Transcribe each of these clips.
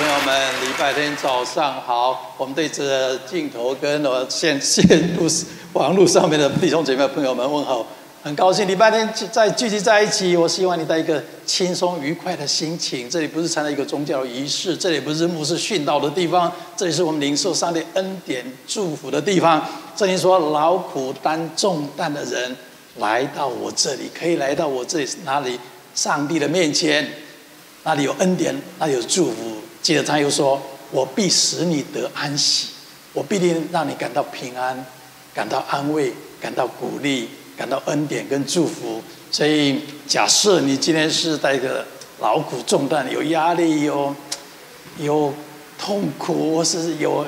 朋友们，礼拜天早上好！我们对着镜头跟我线线路网络上面的弟兄姐妹朋友们问好，很高兴礼拜天再聚集在一起。我希望你带一个轻松愉快的心情。这里不是参加一个宗教仪式，这里不是牧师训导的地方，这里是我们领受上帝恩典祝福的地方。这里说，劳苦担重担的人来到我这里，可以来到我这里哪里？上帝的面前。那里有恩典，那里有祝福。接着他又说：“我必使你得安息，我必定让你感到平安，感到安慰，感到鼓励，感到恩典跟祝福。”所以，假设你今天是带着劳苦重担、有压力、有有痛苦，或是有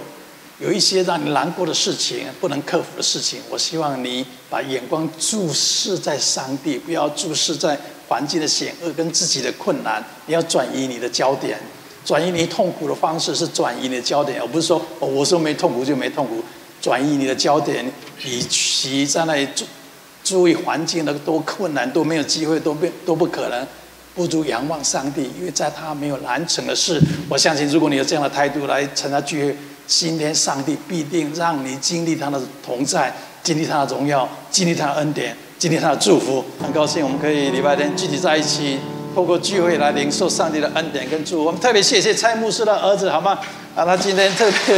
有一些让你难过的事情、不能克服的事情，我希望你把眼光注视在上帝，不要注视在。环境的险恶跟自己的困难，你要转移你的焦点，转移你痛苦的方式是转移你的焦点，而不是说哦，我说没痛苦就没痛苦。转移你的焦点，与其在那里注注意环境的多困难，都没有机会，都不都不可能，不如仰望上帝，因为在他没有难成的事。我相信，如果你有这样的态度来参加聚会，今天上帝必定让你经历他的同在，经历他的荣耀，经历他的恩典。经历他的祝福，很高兴我们可以礼拜天聚集在一起，透过聚会来领受上帝的恩典跟祝福。我们特别谢谢蔡牧师的儿子，好吗？啊，他今天特别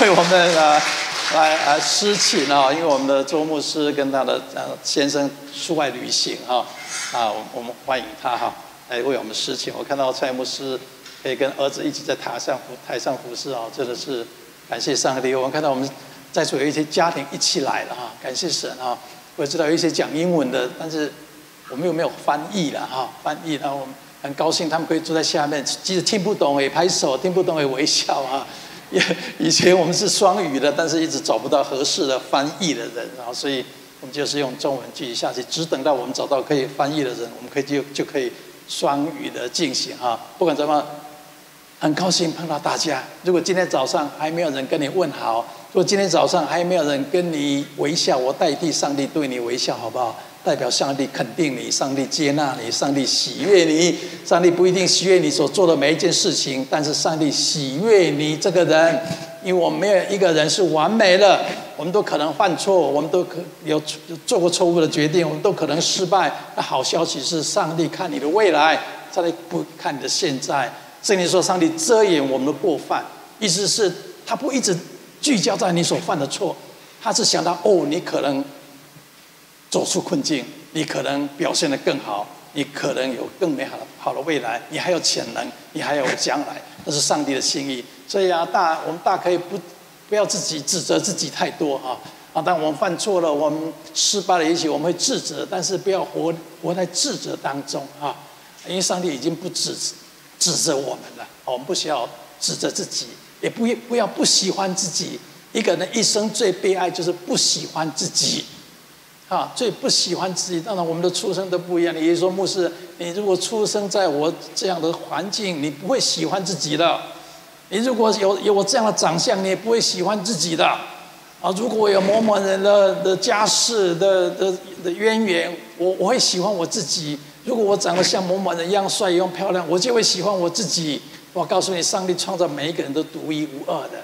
为我们啊来啊施请啊，因为我们的周牧师跟他的呃先生出外旅行哈啊，我们欢迎他哈来为我们施请。我看到蔡牧师可以跟儿子一起在台上服台上服侍啊，真的是感谢上帝。我们看到我们在座有一些家庭一起来了哈，感谢神啊。我知道有一些讲英文的，但是我们有没有翻译了哈，翻译，然后我们很高兴他们可以坐在下面，即使听不懂也拍手，听不懂也微笑啊。也以前我们是双语的，但是一直找不到合适的翻译的人，然后所以我们就是用中文继续下去，只等到我们找到可以翻译的人，我们可以就就可以双语的进行哈。不管怎么，很高兴碰到大家。如果今天早上还没有人跟你问好。如果今天早上还没有人跟你微笑，我代替上帝对你微笑，好不好？代表上帝肯定你，上帝接纳你，上帝喜悦你。上帝不一定喜悦你所做的每一件事情，但是上帝喜悦你这个人，因为我们没有一个人是完美的，我们都可能犯错，我们都可有做过错误的决定，我们都可能失败。那好消息是，上帝看你的未来，上帝不看你的现在。圣经说，上帝遮掩我们的过犯，意思是，他不一直。聚焦在你所犯的错，他是想到哦，你可能走出困境，你可能表现得更好，你可能有更美好的好的未来，你还有潜能，你还有将来，那是上帝的心意。所以啊，大我们大可以不不要自己指责自己太多啊啊！当我们犯错了，我们失败了，也许我们会自责，但是不要活活在自责当中啊，因为上帝已经不指指责我们了，我们不需要指责自己。也不不要不喜欢自己。一个人一生最悲哀就是不喜欢自己，啊，最不喜欢自己。当然，我们的出生都不一样。你说牧师，你如果出生在我这样的环境，你不会喜欢自己的。你如果有有我这样的长相，你也不会喜欢自己的。啊，如果有某某人的的家世的的的渊源，我我会喜欢我自己。如果我长得像某某人一样帅一样漂亮，我就会喜欢我自己。我告诉你，上帝创造每一个人都独一无二的。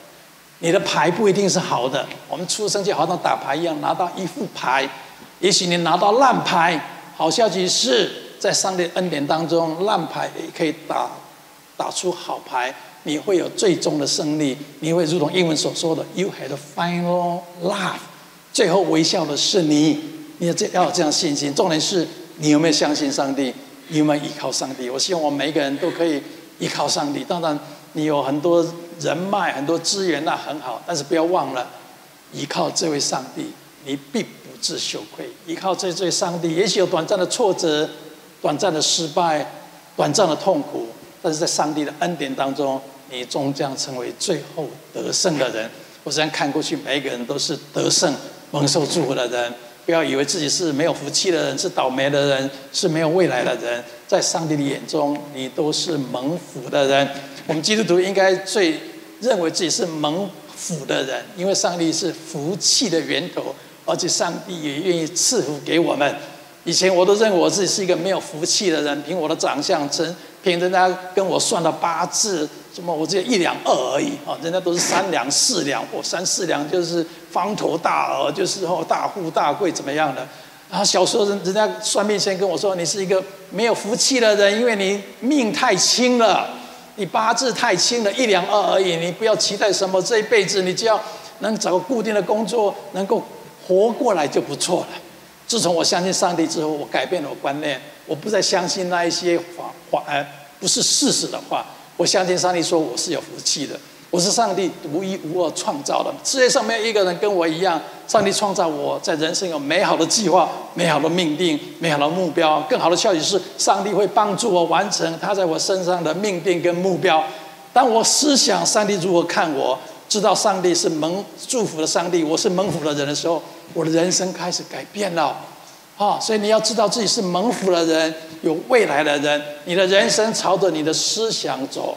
你的牌不一定是好的。我们出生就好像打牌一样，拿到一副牌，也许你拿到烂牌。好消息是在上帝恩典当中，烂牌也可以打打出好牌。你会有最终的胜利。你会如同英文所说的，You had a final laugh。最后微笑的是你。你要这要有这样信心。重点是你有没有相信上帝？你有没有依靠上帝？我希望我们每个人都可以。依靠上帝，当然你有很多人脉、很多资源，那很好。但是不要忘了，依靠这位上帝，你必不自羞愧。依靠这位上帝，也许有短暂的挫折、短暂的失败、短暂的痛苦，但是在上帝的恩典当中，你终将成为最后得胜的人。我这样看过去，每一个人都是得胜、蒙受祝福的人。不要以为自己是没有福气的人，是倒霉的人，是没有未来的人。在上帝的眼中，你都是蒙福的人。我们基督徒应该最认为自己是蒙福的人，因为上帝是福气的源头，而且上帝也愿意赐福给我们。以前我都认为我自己是一个没有福气的人，凭我的长相，凭凭人家跟我算的八字，什么我只有一两二而已啊，人家都是三两四两，我三四两就是方头大耳，就是哦大富大贵怎么样的？然后小时候人人家算命先跟我说，你是一个没有福气的人，因为你命太轻了，你八字太轻了，一两二而已，你不要期待什么，这一辈子你只要能找个固定的工作，能够活过来就不错了。自从我相信上帝之后，我改变了我观念，我不再相信那一些话话，呃，不是事实的话。我相信上帝说我是有福气的，我是上帝独一无二创造的，世界上没有一个人跟我一样。上帝创造我在人生有美好的计划、美好的命定、美好的目标。更好的消息是，上帝会帮助我完成他在我身上的命定跟目标。当我思想上帝如何看我，知道上帝是蒙祝福的上帝，我是蒙福的人的时候。我的人生开始改变了，啊！所以你要知道自己是蒙福的人，有未来的人。你的人生朝着你的思想走。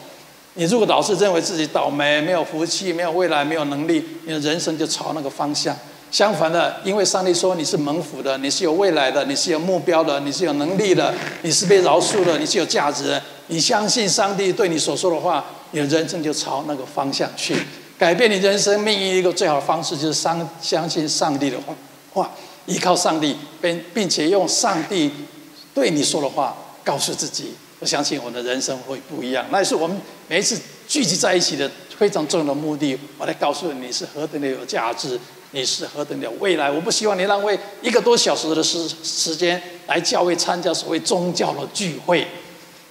你如果老是认为自己倒霉、没有福气、没有未来、没有能力，你的人生就朝那个方向。相反的，因为上帝说你是蒙福的，你是有未来的，你是有目标的，你是有能力的，你是被饶恕的，你是有价值的。你相信上帝对你所说的话，你的人生就朝那个方向去。改变你人生命运一个最好的方式，就是相相信上帝的话，话依靠上帝，并并且用上帝对你说的话告诉自己，我相信我的人生会不一样。那也是我们每一次聚集在一起的非常重要的目的。我来告诉你，你是何等的有价值，你是何等的未来。我不希望你浪费一个多小时的时时间来教会参加所谓宗教的聚会。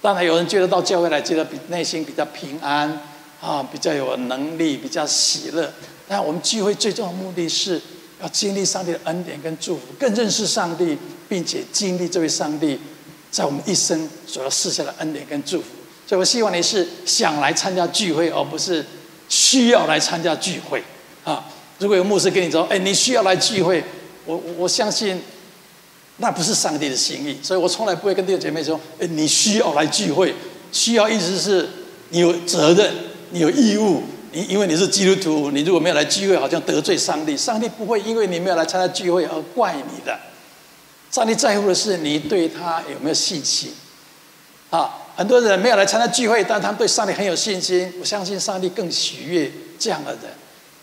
当然，有人觉得到教会来，觉得比内心比较平安。啊，比较有能力，比较喜乐。但我们聚会最重要的目的是要经历上帝的恩典跟祝福，更认识上帝，并且经历这位上帝在我们一生所要赐下的恩典跟祝福。所以我希望你是想来参加聚会，而不是需要来参加聚会。啊，如果有牧师跟你说：“哎，你需要来聚会。”我我相信那不是上帝的心意。所以我从来不会跟弟兄姐妹说：“哎，你需要来聚会。”需要意思是你有责任。你有义务，你因为你是基督徒，你如果没有来聚会，好像得罪上帝。上帝不会因为你没有来参加聚会而怪你的。上帝在乎的是你对他有没有信心。啊，很多人没有来参加聚会，但他们对上帝很有信心。我相信上帝更喜悦这样的人。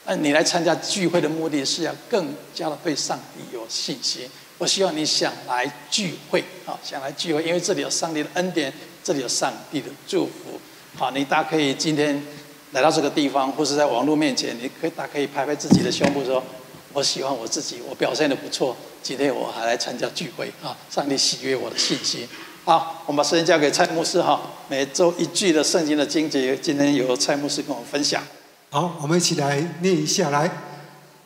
那你来参加聚会的目的是要更加的对上帝有信心。我希望你想来聚会，啊，想来聚会，因为这里有上帝的恩典，这里有上帝的祝福。好，你大家可以今天来到这个地方，或是在网络面前，你可以大可以拍拍自己的胸部，说：“我喜欢我自己，我表现的不错。今天我还来参加聚会啊！上帝喜悦我的信心。”好，我们把时间交给蔡牧师哈。每周一句的圣经的经节，今天由蔡牧师跟我们分享。好，我们一起来念一下来。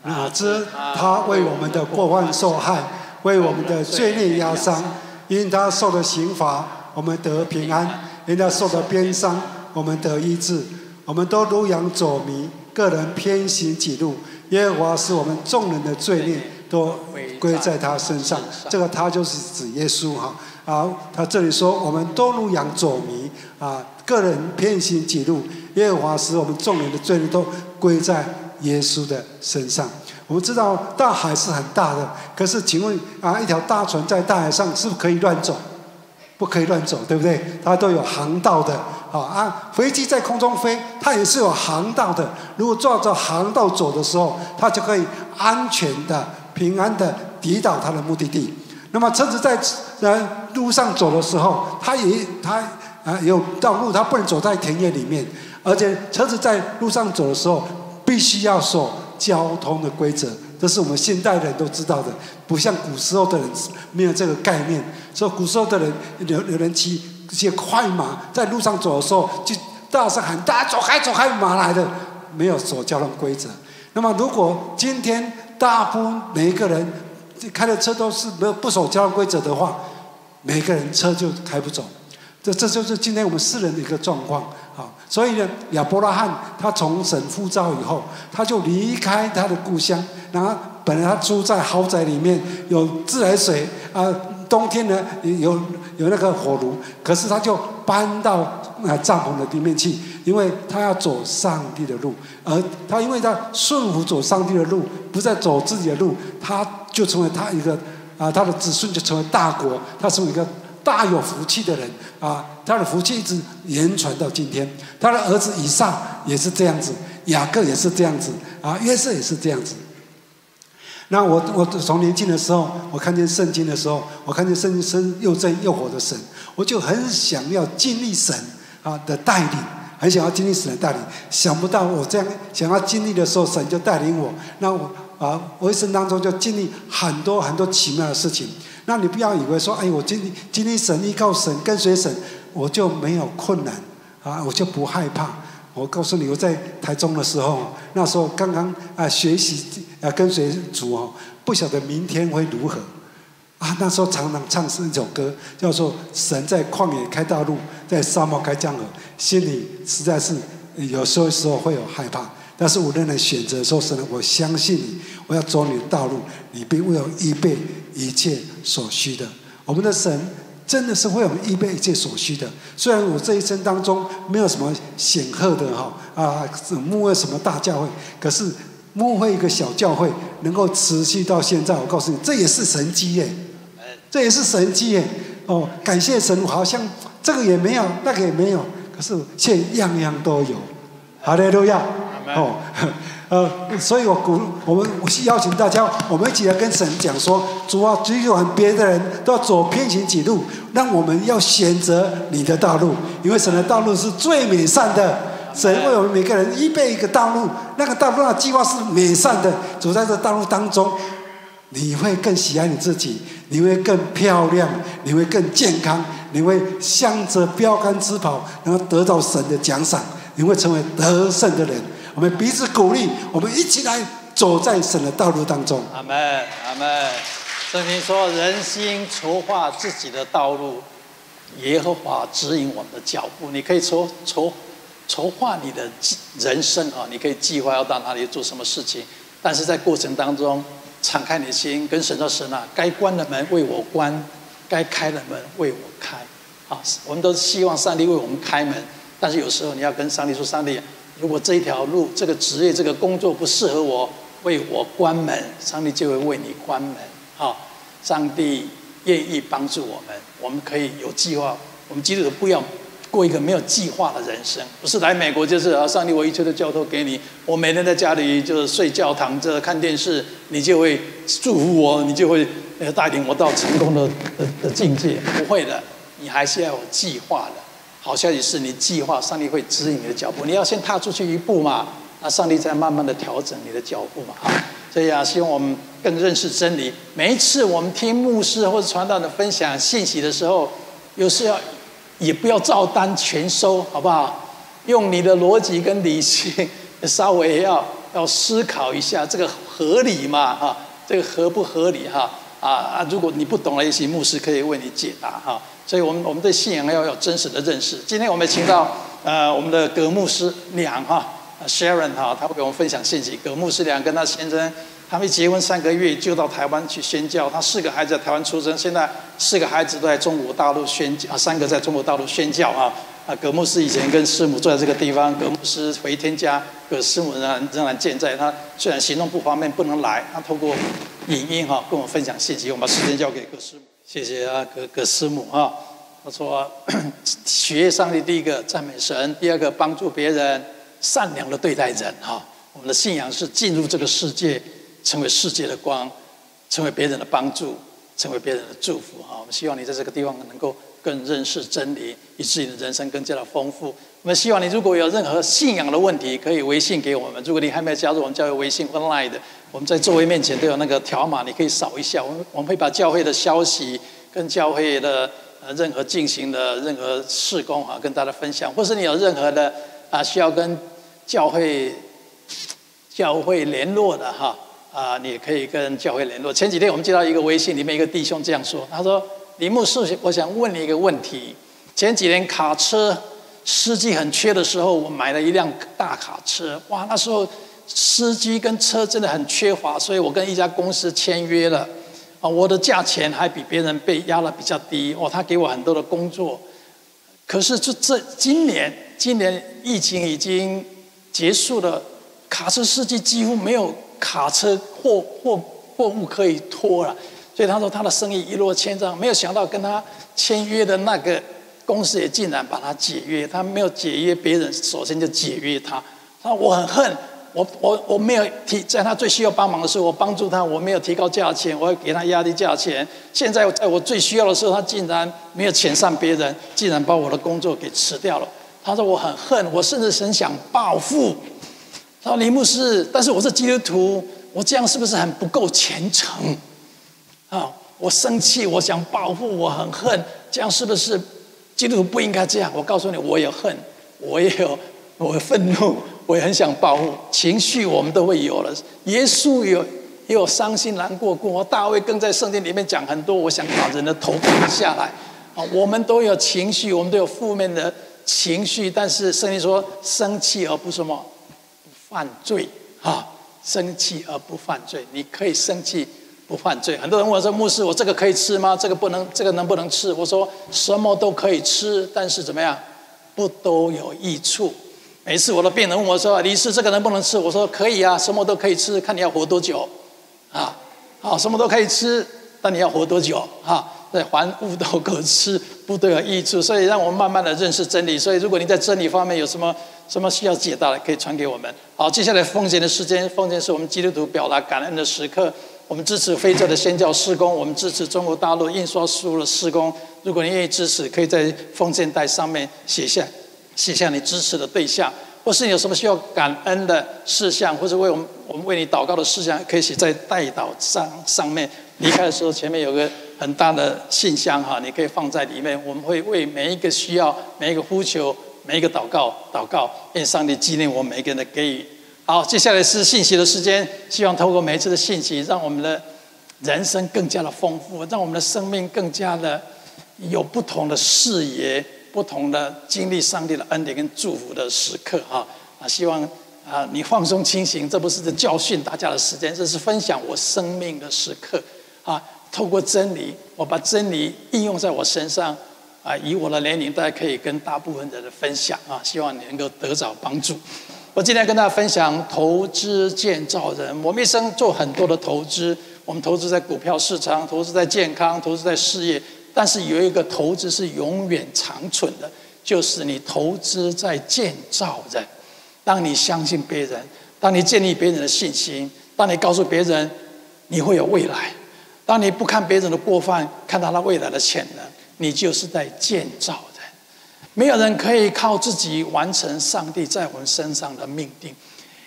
哪知他为我们的过犯受害，为我们的罪孽压伤，因他受的刑罚，我们得平安。因他受的鞭伤，我们得医治；我们都如羊走迷，个人偏行己路。耶和华使我们众人的罪孽都归在他身上。这个他就是指耶稣哈。好，他这里说，我们都如羊走迷啊，个人偏行己路。耶和华使我们众人的罪孽都归在耶稣的身上。我们知道大海是很大的，可是请问啊，一条大船在大海上是不是可以乱走？不可以乱走，对不对？它都有航道的，好啊。飞机在空中飞，它也是有航道的。如果照着航道走的时候，它就可以安全的、平安的抵达它的目的地。那么车子在呃路上走的时候，它也它啊有道路，它不能走在田野里面。而且车子在路上走的时候，必须要守交通的规则。这是我们现代人都知道的，不像古时候的人没有这个概念。所以古时候的人有有人骑些快马在路上走的时候，就大声喊：“大家走开，走开，马来的！”没有守交通规则。那么，如果今天大部分每一个人开的车都是没有不守交通规则的话，每个人车就开不走。这这就是今天我们世人的一个状况。啊，所以呢，亚伯拉罕他从神呼召以后，他就离开他的故乡。然后本来他住在豪宅里面，有自来水啊，冬天呢有有那个火炉。可是他就搬到啊帐篷的地面去，因为他要走上帝的路。而他因为他顺服走上帝的路，不再走自己的路，他就成为他一个啊，他的子孙就成为大国，他成为一个大有福气的人啊，他的福气一直延传到今天。他的儿子以上也是这样子，雅各也是这样子啊，约瑟也是这样子。那我我从年轻的时候，我看见圣经的时候，我看见圣经是又真又活的神，我就很想要经历神啊的带领，很想要经历神的带领。想不到我这样想要经历的时候，神就带领我。那我啊，我一生当中就经历很多很多奇妙的事情。那你不要以为说，哎，我经历经历神，依靠神，跟随神，我就没有困难啊，我就不害怕。我告诉你，我在台中的时候，那时候刚刚啊学习要跟随主哦，不晓得明天会如何啊。那时候常常唱是一首歌，叫做《神在旷野开道路，在沙漠开江河》，心里实在是有时候时候会有害怕。但是我仍然选择说：“神，我相信你，我要走你的道路，你必为我预备一切所需的。”我们的神。真的是为我们预备一切所需的。虽然我这一生当中没有什么显赫的哈啊，牧会什么大教会，可是牧会一个小教会能够持续到现在，我告诉你，这也是神迹耶，这也是神迹耶。哦，感谢神，好像这个也没有，那个也没有，可是现样样都有。哈利路亚。哦。呃，所以我鼓我们我是邀请大家，我们一起来跟神讲说，主啊，尽管别的人都要走偏行己路，让我们要选择你的道路，因为神的道路是最美善的。神为我们每个人预备一个道路，那个道路的计划是美善的。走在这道路当中，你会更喜爱你自己，你会更漂亮，你会更健康，你会向着标杆直跑，然后得到神的奖赏，你会成为得胜的人。我们彼此鼓励，我们一起来走在神的道路当中。阿门，阿门。圣经说：“人心筹划自己的道路，耶和华指引我们的脚步。”你可以筹筹筹划你的人生啊，你可以计划要到哪里做什么事情，但是在过程当中，敞开你的心，跟神说：“神啊，该关的门为我关，该开的门为我开。”啊，我们都希望上帝为我们开门，但是有时候你要跟上帝说：“上帝。”如果这一条路、这个职业、这个工作不适合我，为我关门，上帝就会为你关门。啊，上帝愿意帮助我们，我们可以有计划。我们基督徒不要过一个没有计划的人生，不是来美国就是啊，上帝我一切的交托给你，我每天在家里就是睡觉、躺着看电视，你就会祝福我，你就会呃带领我到成功的的的境界。不会的，你还是要有计划的。好消息是你计划，上帝会指引你的脚步。你要先踏出去一步嘛，那上帝再慢慢的调整你的脚步嘛。所以啊，希望我们更认识真理。每一次我们听牧师或者传道的分享信息的时候，有时要也不要照单全收，好不好？用你的逻辑跟理性，稍微要要思考一下，这个合理吗？哈，这个合不合理？哈，啊啊，如果你不懂了，也许牧师可以为你解答哈。所以我们我们对信仰要有真实的认识。今天我们请到呃我们的葛牧师娘哈，Sharon 哈，他会给我们分享信息。葛牧师娘跟他先生，他们结婚三个月就到台湾去宣教。他四个孩子在台湾出生，现在四个孩子都在中国大陆宣教，三个在中国大陆宣教啊。啊，葛牧师以前跟师母住在这个地方，葛牧师回天家，葛师母仍然仍然健在。他虽然行动不方便不能来，他透过影音哈跟我分享信息。我们把时间交给葛师母。谢谢啊，葛葛师母哈。他说：“学业上帝，第一个赞美神，第二个帮助别人，善良的对待人哈。我们的信仰是进入这个世界，成为世界的光，成为别人的帮助，成为别人的祝福哈。我们希望你在这个地方能够更认识真理，以致你的人生更加的丰富。我们希望你如果有任何信仰的问题，可以微信给我们。如果你还没有加入我们教会微信 online 的。”我们在座位面前都有那个条码，你可以扫一下。我们我们会把教会的消息跟教会的呃任何进行的任何事工哈，跟大家分享。或是你有任何的啊需要跟教会教会联络的哈，啊你也可以跟教会联络。前几天我们接到一个微信，里面一个弟兄这样说，他说：“李牧师，我想问你一个问题。前几年卡车司机很缺的时候，我买了一辆大卡车，哇，那时候。”司机跟车真的很缺乏，所以我跟一家公司签约了，啊，我的价钱还比别人被压得比较低哦，他给我很多的工作。可是这这今年今年疫情已经结束了，卡车司机几乎没有卡车货货货物可以拖了，所以他说他的生意一落千丈。没有想到跟他签约的那个公司也竟然把他解约，他没有解约别人，首先就解约他。他说我很恨。我我我没有提，在他最需要帮忙的时候，我帮助他，我没有提高价钱，我要给他压低价钱。现在在我最需要的时候，他竟然没有遣散别人，竟然把我的工作给辞掉了。他说我很恨，我甚至很想报复。他说林牧师，但是我是基督徒，我这样是不是很不够虔诚？啊，我生气，我想报复，我很恨，这样是不是基督徒不应该这样？我告诉你，我也恨，我也有，我愤怒。我也很想报复，情绪我们都会有了。耶稣有也有伤心难过过，大卫更在圣经里面讲很多。我想把人的头砍下来啊！我们都有情绪，我们都有负面的情绪，但是圣经说生气而不什么犯罪啊！生气而不犯罪，你可以生气不犯罪。很多人问我说：“牧师，我这个可以吃吗？这个不能，这个能不能吃？”我说：“什么都可以吃，但是怎么样，不都有益处。”每次我的病人问我说：“李医师，这个能不能吃？”我说：“可以啊，什么都可以吃，看你要活多久，啊，好，什么都可以吃，但你要活多久啊？对，凡物都可吃，不都有益处。所以让我们慢慢的认识真理。所以如果你在真理方面有什么什么需要解答的，可以传给我们。好，接下来奉献的时间，奉献是我们基督徒表达感恩的时刻。我们支持非洲的宣教事工，我们支持中国大陆印刷书的施工。如果你愿意支持，可以在奉献袋上面写下。写下你支持的对象，或是你有什么需要感恩的事项，或者为我们我们为你祷告的事项，可以写在代祷上上面。离开的时候，前面有个很大的信箱哈，你可以放在里面。我们会为每一个需要、每一个呼求、每一个祷告祷告，愿上帝纪念我们每一个人的给予。好，接下来是信息的时间，希望透过每一次的信息，让我们的人生更加的丰富，让我们的生命更加的有不同的视野。不同的经历上帝的恩典跟祝福的时刻哈啊，希望啊你放松清醒，这不是在教训大家的时间，这是分享我生命的时刻啊。透过真理，我把真理应用在我身上啊，以我的年龄，大家可以跟大部分的人分享啊，希望你能够得着帮助。我今天跟大家分享投资建造人，我们一生做很多的投资，我们投资在股票市场，投资在健康，投资在事业。但是有一个投资是永远长存的，就是你投资在建造人。当你相信别人，当你建立别人的信心，当你告诉别人你会有未来，当你不看别人的过犯，看到他未来的潜能，你就是在建造人。没有人可以靠自己完成上帝在我们身上的命定，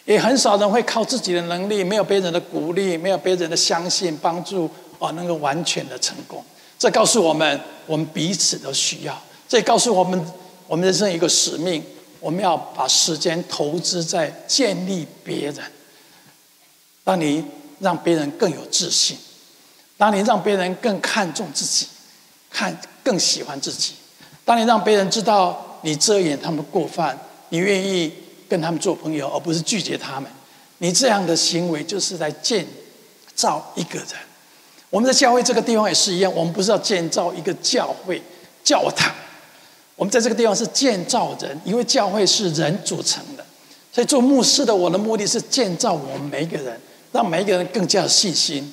也很少人会靠自己的能力，没有别人的鼓励，没有别人的相信帮助，而能够完全的成功。这告诉我们，我们彼此都需要。这告诉我们，我们人生一个使命，我们要把时间投资在建立别人。当你让别人更有自信，当你让别人更看重自己，看更喜欢自己，当你让别人知道你遮掩他们过犯，你愿意跟他们做朋友，而不是拒绝他们，你这样的行为就是在建造一个人。我们在教会这个地方也是一样，我们不是要建造一个教会教堂，我们在这个地方是建造人，因为教会是人组成的，所以做牧师的我的目的是建造我们每一个人，让每一个人更加有信心，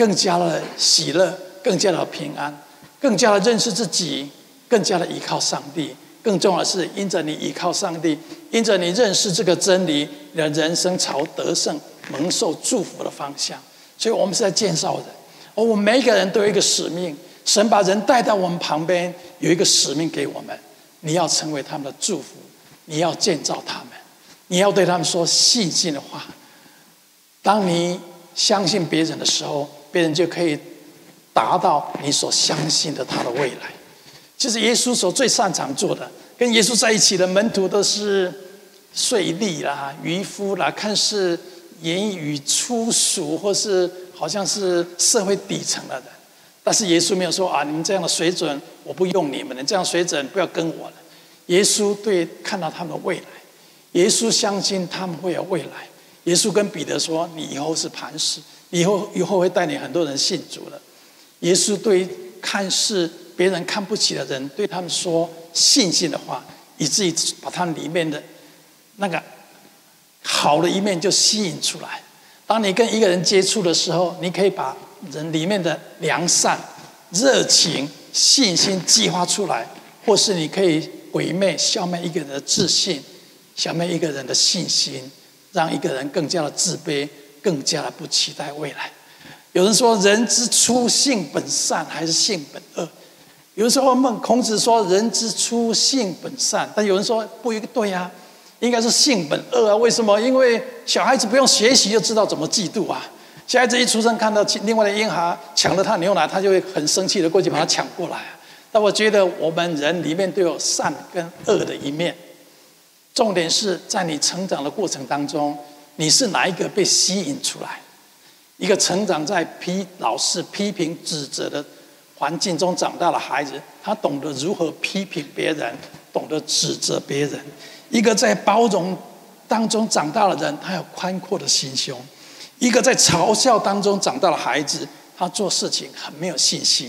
更加的喜乐，更加的平安，更加的认识自己，更加的依靠上帝。更重要的是，因着你依靠上帝，因着你认识这个真理，你的人生朝得胜、蒙受祝福的方向。所以我们是在建造人。而我们每个人都有一个使命，神把人带到我们旁边，有一个使命给我们。你要成为他们的祝福，你要建造他们，你要对他们说信心的话。当你相信别人的时候，别人就可以达到你所相信的他的未来。其实耶稣所最擅长做的，跟耶稣在一起的门徒都是税吏啦、渔夫啦，看似言语粗俗或是。好像是社会底层的人，但是耶稣没有说啊，你们这样的水准我不用你们了，这样水准不要跟我了。耶稣对看到他们的未来，耶稣相信他们会有未来。耶稣跟彼得说：“你以后是磐石，以后以后会带领很多人信主的。”耶稣对看似别人看不起的人，对他们说信心的话，以至于把他里面的那个好的一面就吸引出来。当你跟一个人接触的时候，你可以把人里面的良善、热情、信心激发出来，或是你可以毁灭、消灭一个人的自信，消灭一个人的信心，让一个人更加的自卑，更加的不期待未来。有人说：“人之初，性本善，还是性本恶？”有时候，孟孔子说：“人之初，性本善。”但有人说：“不一对呀、啊，应该是性本恶啊！为什么？因为小孩子不用学习就知道怎么嫉妒啊！小孩子一出生看到另外的婴孩抢了他牛奶，他就会很生气的过去把他抢过来。但我觉得我们人里面都有善跟恶的一面。重点是在你成长的过程当中，你是哪一个被吸引出来？一个成长在批老师批评指责的环境中长大的孩子，他懂得如何批评别人，懂得指责别人。一个在包容当中长大的人，他有宽阔的心胸；一个在嘲笑当中长大的孩子，他做事情很没有信心；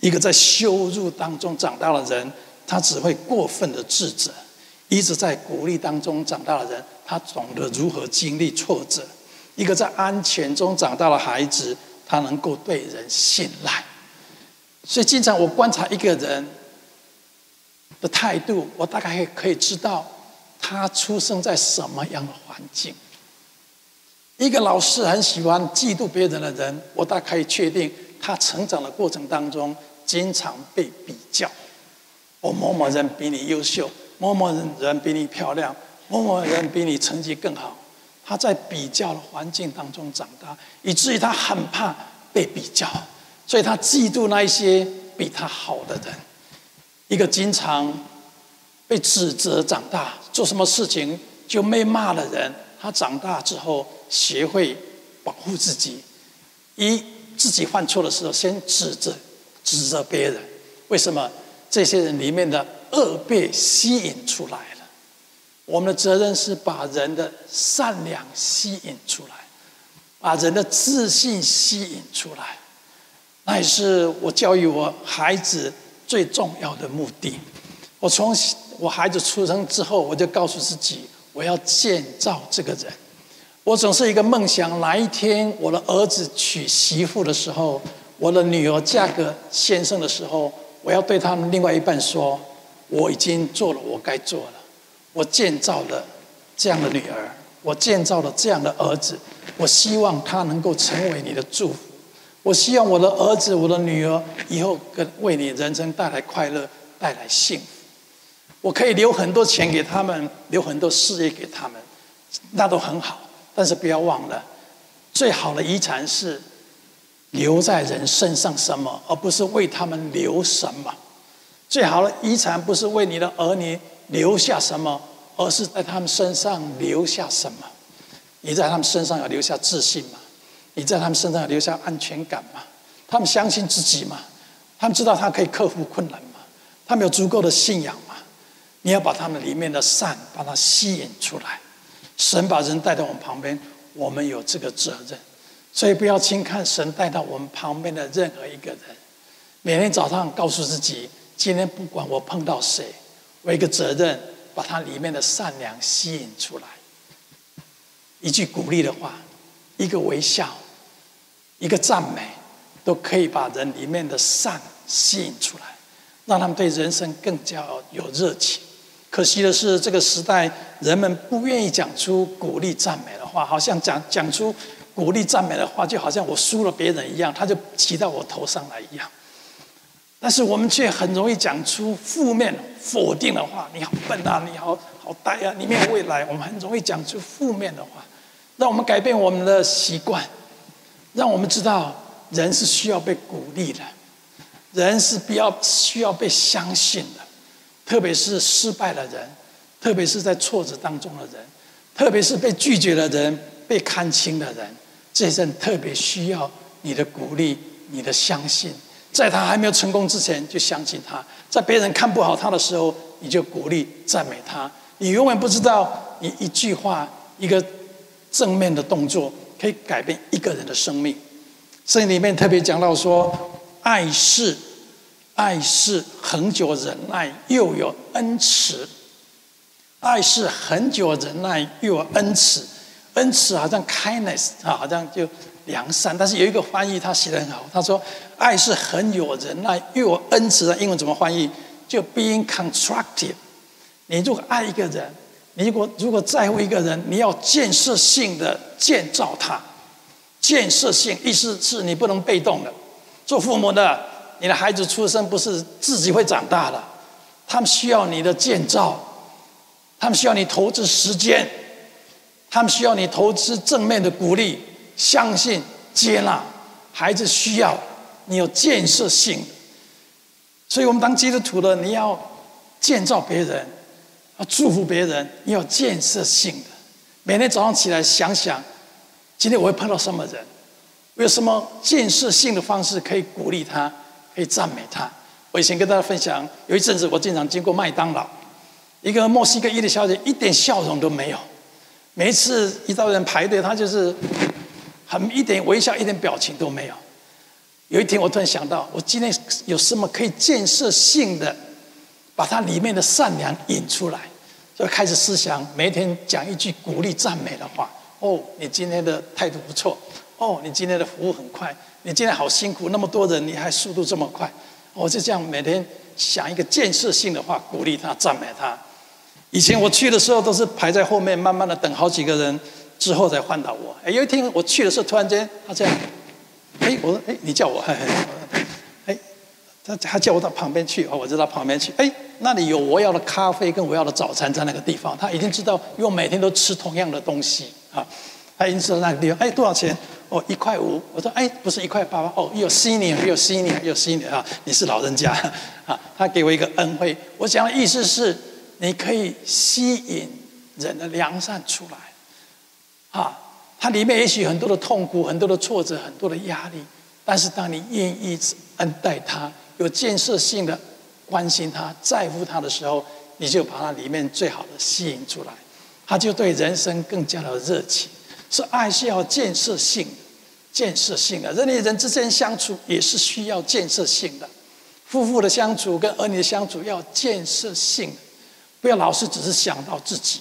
一个在羞辱当中长大的人，他只会过分的自责；一直在鼓励当中长大的人，他懂得如何经历挫折。一个在安全中长大的孩子，他能够对人信赖。所以，经常我观察一个人的态度，我大概可以知道他出生在什么样的环境。一个老师很喜欢嫉妒别人的人，我大概可以确定他成长的过程当中经常被比较。我某某人比你优秀，某某人比你漂亮，某某人比你成绩更好。他在比较的环境当中长大，以至于他很怕被比较，所以他嫉妒那一些比他好的人。一个经常被指责长大，做什么事情就没骂的人，他长大之后学会保护自己，一自己犯错的时候先指责指责别人。为什么？这些人里面的恶被吸引出来了。我们的责任是把人的善良吸引出来，把人的自信吸引出来，那也是我教育我孩子最重要的目的。我从我孩子出生之后，我就告诉自己，我要建造这个人。我总是一个梦想，哪一天我的儿子娶媳妇的时候，我的女儿嫁给先生的时候，我要对他们另外一半说，我已经做了我该做的。我建造了这样的女儿，我建造了这样的儿子，我希望他能够成为你的祝福。我希望我的儿子、我的女儿以后跟为你人生带来快乐、带来幸福。我可以留很多钱给他们，留很多事业给他们，那都很好。但是不要忘了，最好的遗产是留在人身上什么，而不是为他们留什么。最好的遗产不是为你的儿女。留下什么，而是在他们身上留下什么？你在他们身上要留下自信吗？你在他们身上要留下安全感吗？他们相信自己吗？他们知道他可以克服困难吗？他们有足够的信仰吗？你要把他们里面的善把它吸引出来。神把人带到我们旁边，我们有这个责任，所以不要轻看神带到我们旁边的任何一个人。每天早上告诉自己，今天不管我碰到谁。我一个责任，把它里面的善良吸引出来。一句鼓励的话，一个微笑，一个赞美，都可以把人里面的善吸引出来，让他们对人生更加有热情。可惜的是，这个时代人们不愿意讲出鼓励赞美的话，好像讲讲出鼓励赞美的话，就好像我输了别人一样，他就骑到我头上来一样。但是我们却很容易讲出负面否定的话，你好笨啊，你好好呆啊，你没有未来。我们很容易讲出负面的话，让我们改变我们的习惯，让我们知道人是需要被鼓励的，人是比较需要被相信的，特别是失败的人，特别是在挫折当中的人，特别是被拒绝的人，被看轻的人，这些人特别需要你的鼓励，你的相信。在他还没有成功之前，就相信他；在别人看不好他的时候，你就鼓励赞美他。你永远不知道，你一句话、一个正面的动作，可以改变一个人的生命。圣经里面特别讲到说，爱是爱是恒久忍耐，又有恩慈。爱是恒久忍耐，又有恩慈。恩慈好像 kindness 啊，好像就良善。但是有一个翻译他写得很好，他说爱是很有忍耐，又有恩慈的。英文怎么翻译？就 being constructive。你如果爱一个人，你如果如果在乎一个人，你要建设性的建造他。建设性意思是你不能被动的。做父母的，你的孩子出生不是自己会长大的，他们需要你的建造，他们需要你投资时间，他们需要你投资正面的鼓励、相信、接纳。孩子需要你有建设性，所以我们当基督徒的，你要建造别人，要祝福别人，你要建设性的。每天早上起来想想，今天我会碰到什么人。我有什么建设性的方式可以鼓励他，可以赞美他？我以前跟大家分享，有一阵子我经常经过麦当劳，一个墨西哥裔的小姐一点笑容都没有，每一次一到人排队，她就是很一点微笑，一点表情都没有。有一天我突然想到，我今天有什么可以建设性的，把它里面的善良引出来，就开始思想，每天讲一句鼓励赞美的话。哦，你今天的态度不错。哦，你今天的服务很快，你今天好辛苦，那么多人，你还速度这么快，我就这样每天想一个建设性的话，鼓励他，赞美他。以前我去的时候都是排在后面，慢慢的等好几个人之后才换到我。哎，有一天我去的时候，突然间他这样，哎，我说，哎，你叫我，哎，他他叫我到旁边去，哦，我就到旁边去，哎，那里有我要的咖啡跟我要的早餐在那个地方，他已经知道，因为我每天都吃同样的东西啊，他已经知道那个地方，哎，多少钱？哦，一块五。我说，哎，不是一块八吗？哦，有 senior，有 senior，有 senior 啊！你是老人家啊！他给我一个恩惠。我讲的意思是，你可以吸引人的良善出来啊。他里面也许很多的痛苦，很多的挫折，很多的压力。但是当你愿意恩待他，有建设性的关心他，在乎他的时候，你就把他里面最好的吸引出来，他就对人生更加的热情。是爱是要建设性的，建设性的。人与人之间相处也是需要建设性的，夫妇的相处跟儿女的相处要建设性的，不要老是只是想到自己。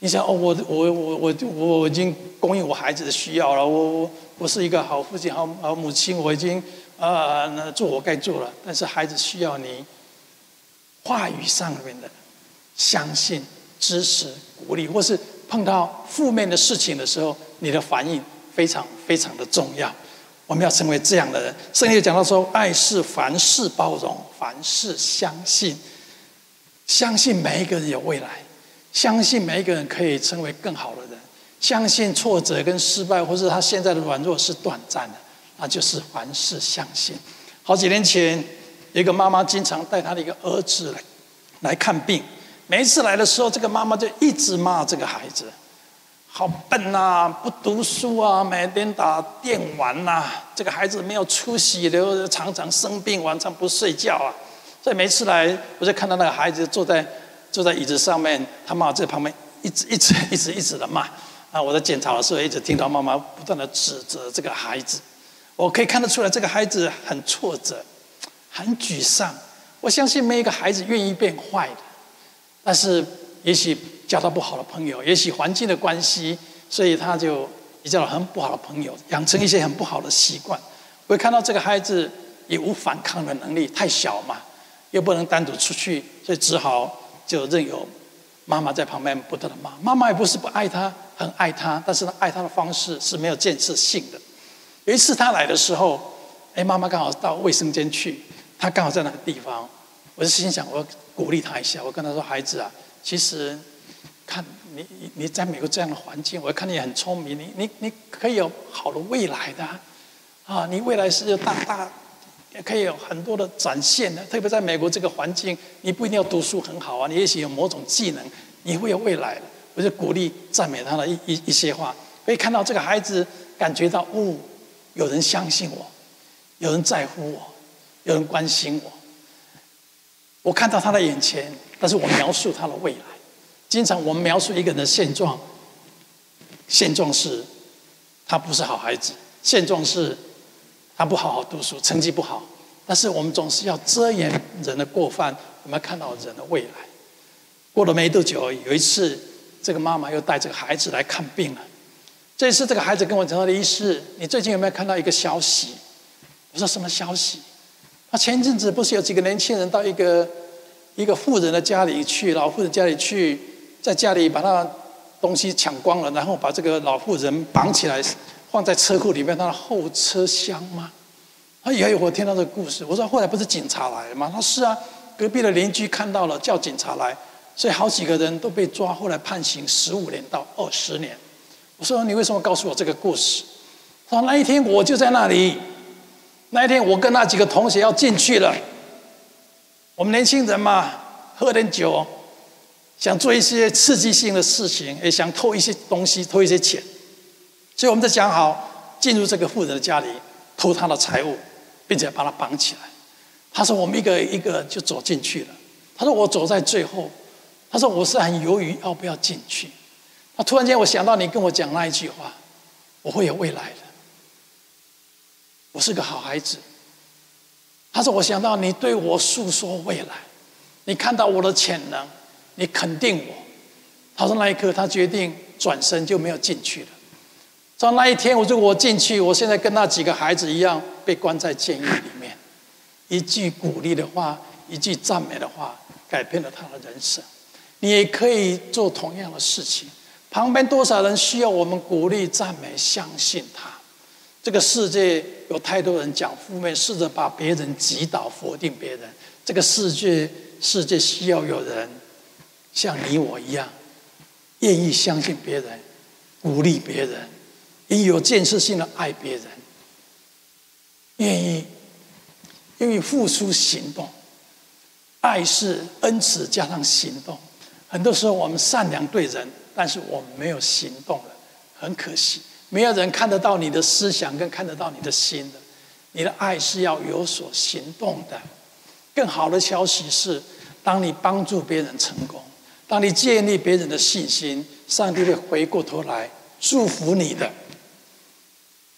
你想哦，我我我我我已经供应我孩子的需要了，我我我是一个好父亲、好好母亲，我已经啊、呃、做我该做了。但是孩子需要你话语上面的相信、支持、鼓励，或是。碰到负面的事情的时候，你的反应非常非常的重要。我们要成为这样的人。圣经讲到说，爱是凡事包容，凡事相信，相信每一个人有未来，相信每一个人可以成为更好的人，相信挫折跟失败，或是他现在的软弱是短暂的，那就是凡事相信。好几年前，一个妈妈经常带她的一个儿子来来看病。每一次来的时候，这个妈妈就一直骂这个孩子，好笨呐，不读书啊，每天打电玩呐，这个孩子没有出息的，常常生病，晚上不睡觉啊。所以每次来，我就看到那个孩子坐在坐在椅子上面，他妈妈在旁边一直一直一直一直的骂。啊，我在检查的时候，一直听到妈妈不断的指责这个孩子。我可以看得出来，这个孩子很挫折，很沮丧。我相信没一个孩子愿意变坏的。但是，也许交到不好的朋友，也许环境的关系，所以他就比较很不好的朋友，养成一些很不好的习惯。我会看到这个孩子也无反抗的能力，太小嘛，又不能单独出去，所以只好就任由妈妈在旁边不断的骂。妈妈也不是不爱他，很爱他，但是他爱他的方式是没有建设性的。有一次他来的时候，哎，妈妈刚好到卫生间去，他刚好在那个地方。我就心想，我鼓励他一下。我跟他说：“孩子啊，其实，看你你在美国这样的环境，我看你很聪明，你你你可以有好的未来的啊！你未来是有大大，也可以有很多的展现的。特别在美国这个环境，你不一定要读书很好啊，你也许有某种技能，你会有未来。”我就鼓励赞美他的一一一些话，可以看到这个孩子感觉到哦，有人相信我，有人在乎我，有人关心我。我看到他的眼前，但是我描述他的未来。经常我们描述一个人的现状，现状是，他不是好孩子；现状是，他不好好读书，成绩不好。但是我们总是要遮掩人的过犯，我们要看到人的未来。过了没多久，有一次，这个妈妈又带这个孩子来看病了。这次这个孩子跟我讲到的意思，你最近有没有看到一个消息？我说什么消息？他前阵子不是有几个年轻人到一个一个富人的家里去，老妇人家里去，在家里把他东西抢光了，然后把这个老妇人绑起来，放在车库里面，他的后车厢吗？他以为我听到这个故事，我说后来不是警察来了吗？他说是啊，隔壁的邻居看到了，叫警察来，所以好几个人都被抓，后来判刑十五年到二十年。我说你为什么告诉我这个故事？他说那一天我就在那里，那一天我跟那几个同学要进去了。我们年轻人嘛，喝点酒，想做一些刺激性的事情，也想偷一些东西，偷一些钱，所以我们就讲好进入这个富人的家里，偷他的财物，并且把他绑起来。他说我们一个一个就走进去了。他说我走在最后。他说我是很犹豫要不要进去。那突然间，我想到你跟我讲那一句话，我会有未来的。我是个好孩子。他说：“我想到你对我诉说未来，你看到我的潜能，你肯定我。”他说那一刻，他决定转身就没有进去了。到那一天，我如果我进去，我现在跟那几个孩子一样被关在监狱里面。一句鼓励的话，一句赞美的话，改变了他的人生。你也可以做同样的事情。旁边多少人需要我们鼓励、赞美、相信他？这个世界有太多人讲负面，试着把别人击倒、否定别人。这个世界，世界需要有人像你我一样，愿意相信别人、鼓励别人，也有建设性的爱别人，愿意愿意付出行动。爱是恩慈加上行动。很多时候我们善良对人。但是我们没有行动了，很可惜，没有人看得到你的思想，跟看得到你的心的。你的爱是要有所行动的。更好的消息是，当你帮助别人成功，当你建立别人的信心，上帝会回过头来祝福你的。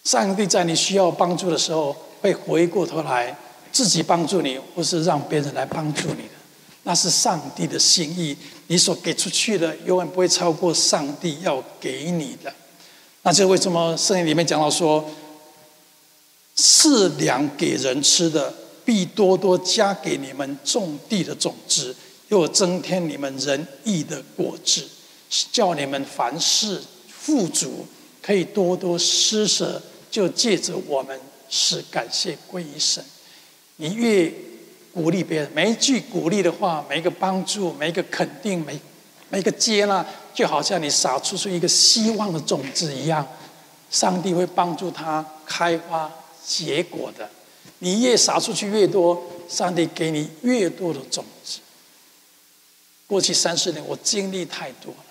上帝在你需要帮助的时候，会回过头来自己帮助你，或是让别人来帮助你的。那是上帝的心意，你所给出去的永远不会超过上帝要给你的。那就为什么圣经里面讲到说，四两给人吃的，必多多加给你们种地的种子，又增添你们仁义的果子，叫你们凡事富足，可以多多施舍，就借着我们使感谢归于神。你越鼓励别人，每一句鼓励的话，每一个帮助，每一个肯定，每每一个接纳，就好像你撒出去一个希望的种子一样，上帝会帮助他开花结果的。你越撒出去越多，上帝给你越多的种子。过去三十年，我经历太多了，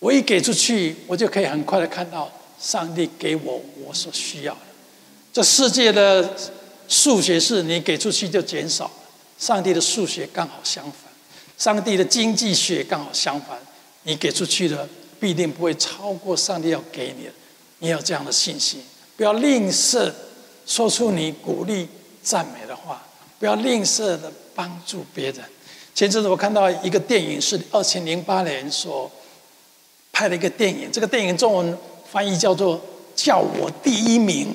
我一给出去，我就可以很快的看到上帝给我我所需要的。这世界的。数学是你给出去就减少了，上帝的数学刚好相反，上帝的经济学刚好相反，你给出去的必定不会超过上帝要给你的，你有这样的信心，不要吝啬说出你鼓励赞美的话，不要吝啬的帮助别人。前阵子我看到一个电影是二千零八年所拍了一个电影，这个电影中文翻译叫做《叫我第一名》。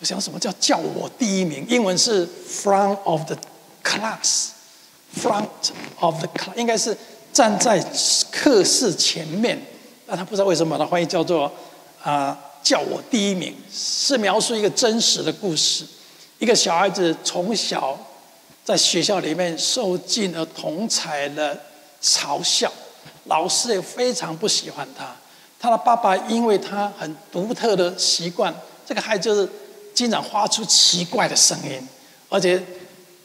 我想什么叫叫我第一名？英文是 front of the class，front of the class 应该是站在课室前面。但他不知道为什么把它翻译叫做啊、叫我第一名，是描述一个真实的故事。一个小孩子从小在学校里面受尽了同侪的嘲笑，老师也非常不喜欢他。他的爸爸因为他很独特的习惯，这个孩子就是。经常发出奇怪的声音，而且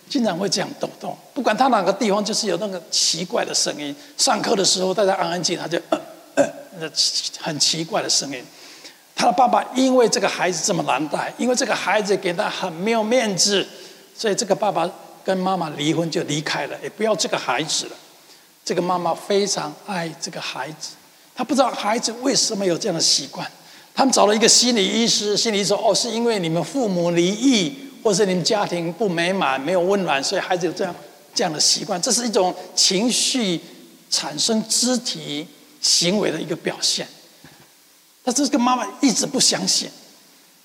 经常会这样抖动。不管他哪个地方，就是有那个奇怪的声音。上课的时候，大家安安静静，他就呃呃，那很奇怪的声音。他的爸爸因为这个孩子这么难带，因为这个孩子给他很没有面子，所以这个爸爸跟妈妈离婚就离开了，也不要这个孩子了。这个妈妈非常爱这个孩子，他不知道孩子为什么有这样的习惯。他们找了一个心理医师，心理医生说：“哦，是因为你们父母离异，或是你们家庭不美满、没有温暖，所以孩子有这样这样的习惯。这是一种情绪产生肢体行为的一个表现。”但这个妈妈一直不相信，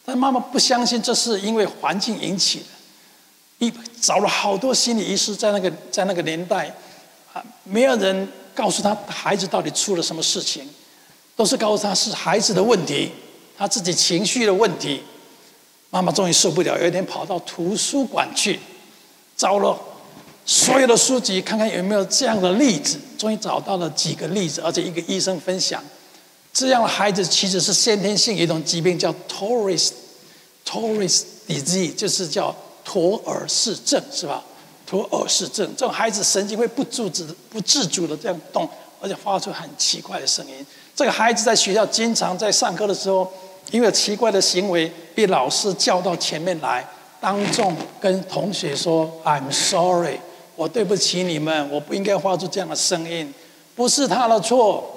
但妈妈不相信这是因为环境引起的。一找了好多心理医师，在那个在那个年代，啊，没有人告诉他孩子到底出了什么事情，都是告诉他是孩子的问题，他自己情绪的问题。妈妈终于受不了，有一天跑到图书馆去，找了所有的书籍，看看有没有这样的例子。终于找到了几个例子，而且一个医生分享，这样的孩子其实是先天性一种疾病，叫 Tourette's，Tourette's，直译就是叫。托尔氏症是吧？图尔氏症这种孩子神经会不自主、不自主的这样动，而且发出很奇怪的声音。这个孩子在学校经常在上课的时候，因为奇怪的行为被老师叫到前面来，当众跟同学说：“I'm sorry，我对不起你们，我不应该发出这样的声音，不是他的错，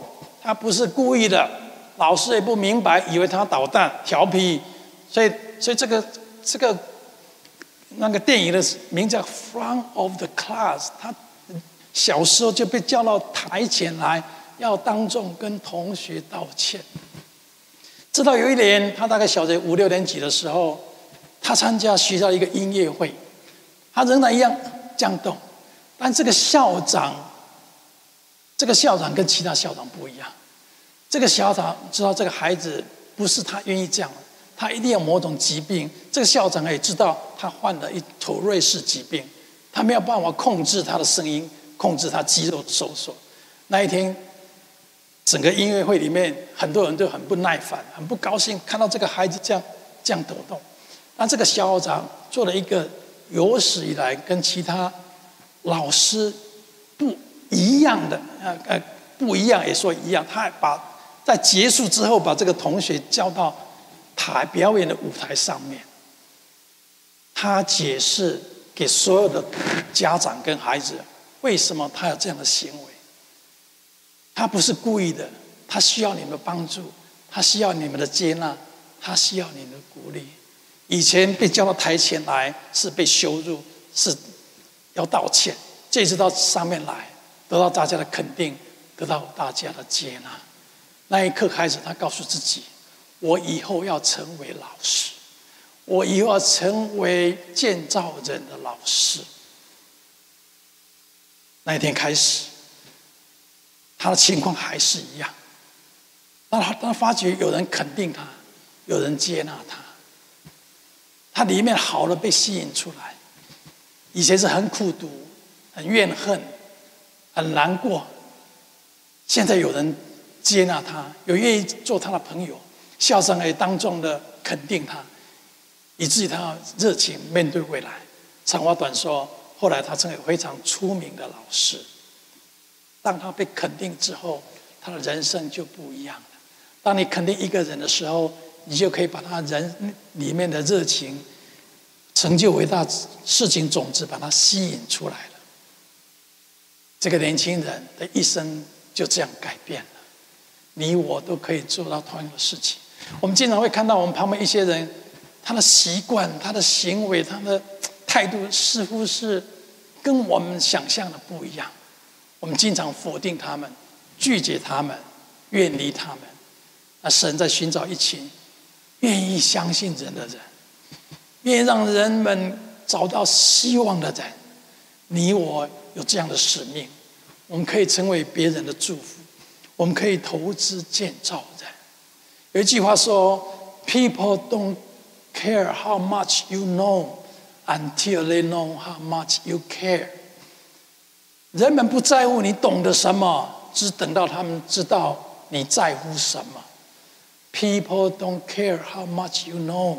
他不是故意的。”老师也不明白，以为他捣蛋、调皮，所以，所以这个这个。那个电影的名叫《Front of the Class》，他小时候就被叫到台前来，要当众跟同学道歉。直到有一年，他大概小学五六年级的时候，他参加学校一个音乐会，他仍然一样这样动，但这个校长，这个校长跟其他校长不一样。这个校长知道这个孩子不是他愿意这样。他一定有某种疾病，这个校长也知道他患了一妥瑞士疾病，他没有办法控制他的声音，控制他肌肉收缩。那一天，整个音乐会里面很多人都很不耐烦，很不高兴，看到这个孩子这样这样抖动。那这个校长做了一个有史以来跟其他老师不一样的，呃呃，不一样也说一样，他还把在结束之后把这个同学叫到。台表演的舞台上面，他解释给所有的家长跟孩子，为什么他有这样的行为。他不是故意的，他需要你们的帮助，他需要你们的接纳，他需要你们的鼓励。以前被叫到台前来是被羞辱，是要道歉。这次到上面来，得到大家的肯定，得到大家的接纳。那一刻开始，他告诉自己。我以后要成为老师，我以后要成为建造人的老师。那一天开始，他的情况还是一样。当他当他发觉有人肯定他，有人接纳他，他里面好的被吸引出来。以前是很苦读、很怨恨、很难过，现在有人接纳他，有愿意做他的朋友。校长也当众的肯定他，以至于他热情面对未来。长话短说，后来他成为非常出名的老师。当他被肯定之后，他的人生就不一样了。当你肯定一个人的时候，你就可以把他人里面的热情、成就伟大事情种子，把它吸引出来了。这个年轻人的一生就这样改变了。你我都可以做到同样的事情。我们经常会看到我们旁边一些人，他的习惯、他的行为、他的态度，似乎是跟我们想象的不一样。我们经常否定他们、拒绝他们、远离他们。那神在寻找一群愿意相信人的人，愿意让人们找到希望的人。你我有这样的使命，我们可以成为别人的祝福，我们可以投资建造。有一句话说：“People don't care how much you know until they know how much you care。”人们不在乎你懂得什么，只等到他们知道你在乎什么。People don't care how much you know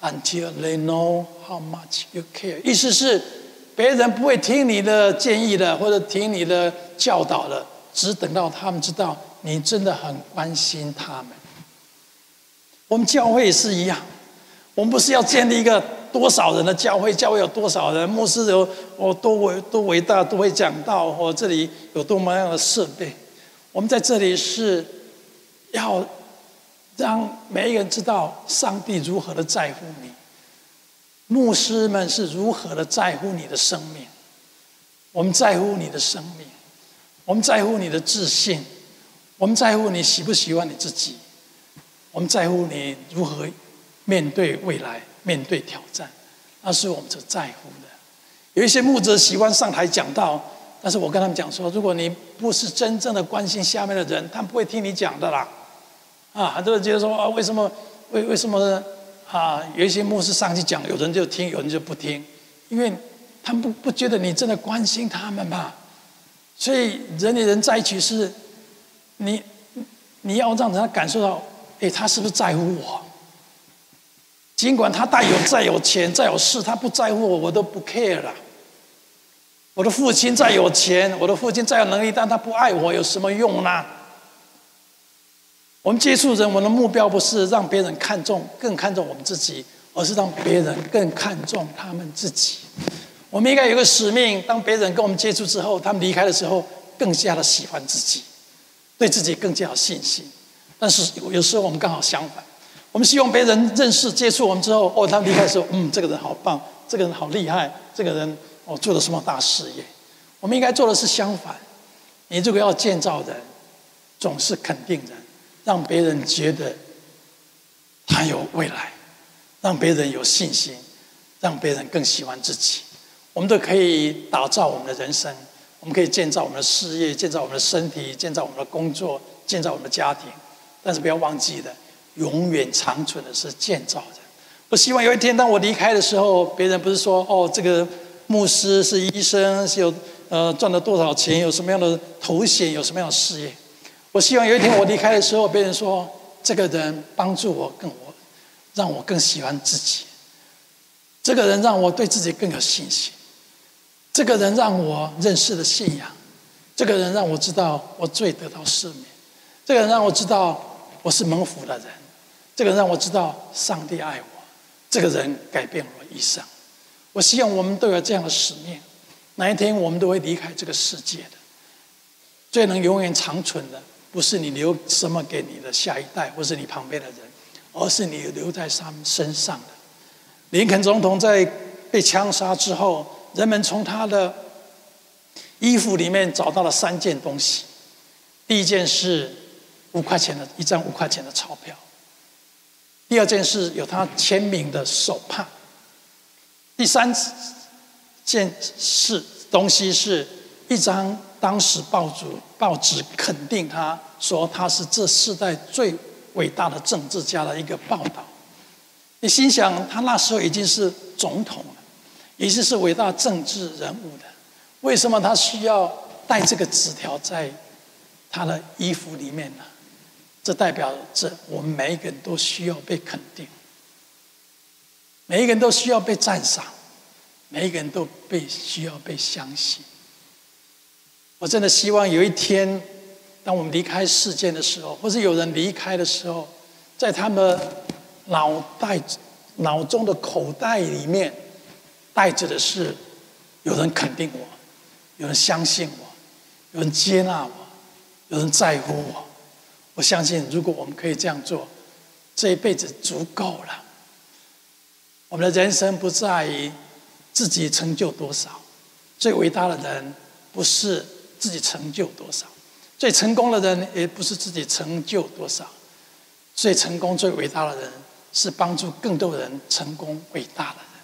until they know how much you care。意思是，别人不会听你的建议的，或者听你的教导的，只等到他们知道你真的很关心他们。我们教会也是一样，我们不是要建立一个多少人的教会，教会有多少人，牧师有哦多伟多伟大，都会讲道，或这里有多么样的设备。我们在这里是要让每一个人知道上帝如何的在乎你，牧师们是如何的在乎你的生命。我们在乎你的生命，我们在乎你的自信，我们在乎你喜不喜欢你自己。我们在乎你如何面对未来，面对挑战，那是我们所在乎的。有一些牧者喜欢上台讲道，但是我跟他们讲说，如果你不是真正的关心下面的人，他们不会听你讲的啦。啊，很多人觉得说啊，为什么为为什么呢？啊，有一些牧师上去讲，有人就听，有人就不听，因为他们不不觉得你真的关心他们吧。所以人与人在一起是，你你要让人感受到，哎，他是不是在乎我？尽管他再有再有钱再有势，他不在乎我，我都不 care 了。我的父亲再有钱，我的父亲再有能力，但他不爱我，有什么用呢？我们接触人，我们的目标不是让别人看重，更看重我们自己，而是让别人更看重他们自己。我们应该有个使命，当别人跟我们接触之后，他们离开的时候，更加的喜欢自己，对自己更加有信心。但是有时候我们刚好相反，我们希望别人认识、接触我们之后，哦，他离开的时候，嗯，这个人好棒，这个人好厉害，这个人哦做了什么大事业。我们应该做的是相反，你如果要建造人，总是肯定人。让别人觉得他有未来，让别人有信心，让别人更喜欢自己。我们都可以打造我们的人生，我们可以建造我们的事业，建造我们的身体，建造我们的工作，建造我们的家庭。但是不要忘记了，永远长存的是建造人。我希望有一天，当我离开的时候，别人不是说：“哦，这个牧师是医生，是有呃赚了多少钱，有什么样的头衔，有什么样的事业。”我希望有一天我离开的时候，别人说这个人帮助我，更我，让我更喜欢自己。这个人让我对自己更有信心。这个人让我认识了信仰。这个人让我知道我罪得到赦免。这个人让我知道我是蒙福的人。这个让我知道上帝爱我。这个人改变我一生。我希望我们都有这样的使命。哪一天我们都会离开这个世界的。最能永远长存的。不是你留什么给你的下一代，或是你旁边的人，而是你留在他们身上的。林肯总统在被枪杀之后，人们从他的衣服里面找到了三件东西。第一件是五块钱的一张五块钱的钞票。第二件是有他签名的手帕。第三件事东西是一张。当时报纸报纸肯定他说他是这世代最伟大的政治家的一个报道。你心想，他那时候已经是总统了，已经是伟大政治人物的，为什么他需要带这个纸条在他的衣服里面呢？这代表着我们每一个人都需要被肯定，每一个人都需要被赞赏，每一个人都被需要被相信。我真的希望有一天，当我们离开世间的时候，或是有人离开的时候，在他们脑袋、脑中的口袋里面，带着的是有人肯定我，有人相信我，有人接纳我，有人在乎我。我相信，如果我们可以这样做，这一辈子足够了。我们的人生不在于自己成就多少，最伟大的人不是。自己成就多少？最成功的人也不是自己成就多少。最成功、最伟大的人是帮助更多人成功、伟大的人。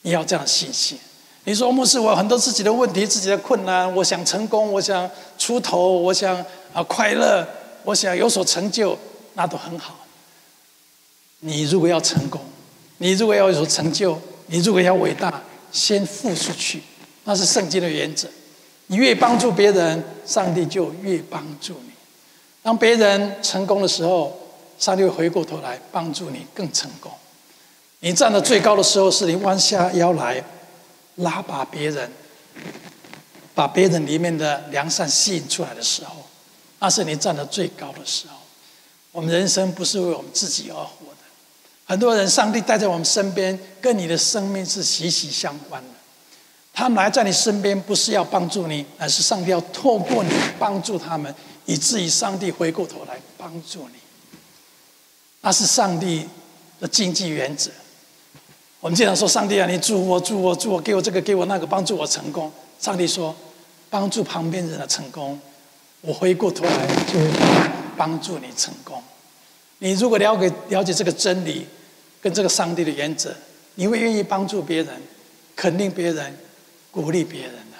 你要这样信心。你说牧师，我有很多自己的问题、自己的困难，我想成功，我想出头，我想啊快乐，我想有所成就，那都很好。你如果要成功，你如果要有所成就，你如果要伟大，先付出去，那是圣经的原则。你越帮助别人，上帝就越帮助你。当别人成功的时候，上帝会回过头来帮助你更成功。你站得最高的时候，是你弯下腰来拉拔别人，把别人里面的良善吸引出来的时候，那是你站得最高的时候。我们人生不是为我们自己而活的，很多人上帝带在我们身边，跟你的生命是息息相关的。他们来在你身边，不是要帮助你，而是上帝要透过你帮助他们，以至于上帝回过头来帮助你。那是上帝的经济原则。我们经常说：“上帝啊，你助我，助我，助我，给我这个，给我那个，帮助我成功。”上帝说：“帮助旁边人的成功，我回过头来就会帮助你成功。”你如果了解了解这个真理，跟这个上帝的原则，你会愿意帮助别人，肯定别人，鼓励别人的。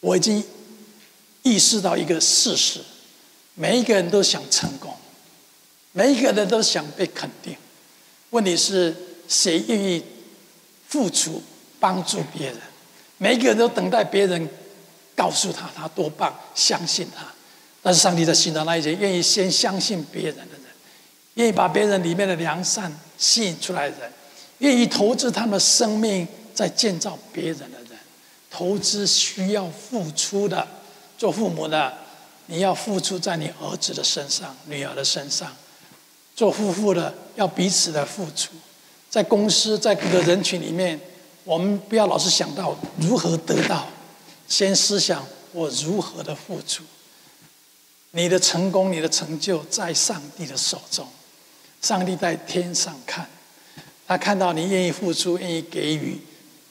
我已经意识到一个事实：每一个人都想成功，每一个人都想被肯定。问题是谁愿意付出帮助别人？每一个人都等待别人告诉他他多棒，相信他。但是上帝在寻找那一些愿意先相信别人的人，愿意把别人里面的良善吸引出来的人，愿意投资他们的生命在建造别人的人。投资需要付出的，做父母的，你要付出在你儿子的身上、女儿的身上；做夫妇的，要彼此的付出。在公司，在各个人群里面，我们不要老是想到如何得到，先思想我如何的付出。你的成功，你的成就，在上帝的手中。上帝在天上看，他看到你愿意付出，愿意给予，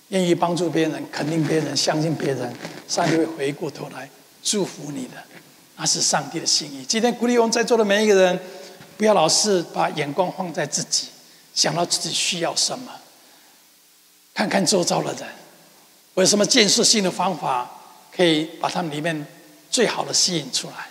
愿意帮助别人，肯定别人，相信别人，上帝会回过头来祝福你的。那是上帝的心意。今天鼓励我们在座的每一个人，不要老是把眼光放在自己，想到自己需要什么。看看周遭的人，有什么建设性的方法，可以把他们里面最好的吸引出来。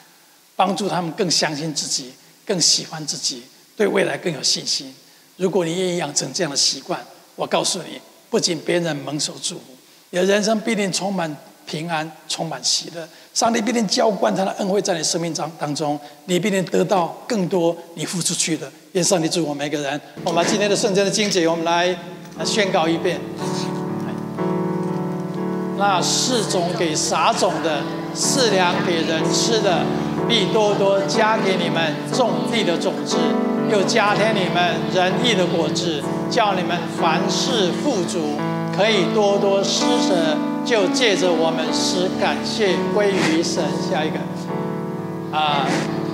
帮助他们更相信自己，更喜欢自己，对未来更有信心。如果你愿意养成这样的习惯，我告诉你，不仅别人蒙受祝福，你的人生必定充满平安，充满喜乐。上帝必定浇灌他的恩惠在你生命当当中，你必定得到更多你付出去的。愿上帝祝福每个人。我们今天的圣经的经节，我们来宣告一遍。那四种给撒种的，四粮给人吃的。必多多加给你们种地的种子，又加添你们仁义的果子，叫你们凡事富足，可以多多施舍，就借着我们使感谢归于神。下一个，啊，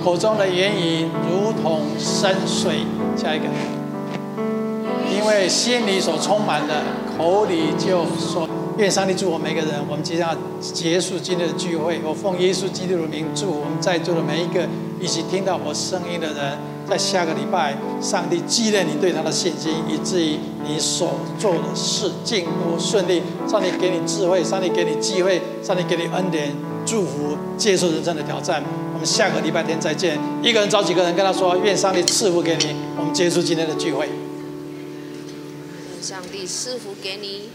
口中的言语如同深水。下一个，因为心里所充满的，口里就说。愿上帝祝我们每个人。我们即将要结束今天的聚会，我奉耶稣基督的名祝我们在座的每一个一起听到我声音的人，在下个礼拜，上帝纪念你对他的信心，以至于你所做的事尽都顺利。上帝给你智慧，上帝给你机会，上帝给你恩典，祝福，接受人生的挑战。我们下个礼拜天再见。一个人找几个人跟他说：愿上帝赐福给你。我们结束今天的聚会。愿上帝赐福给你。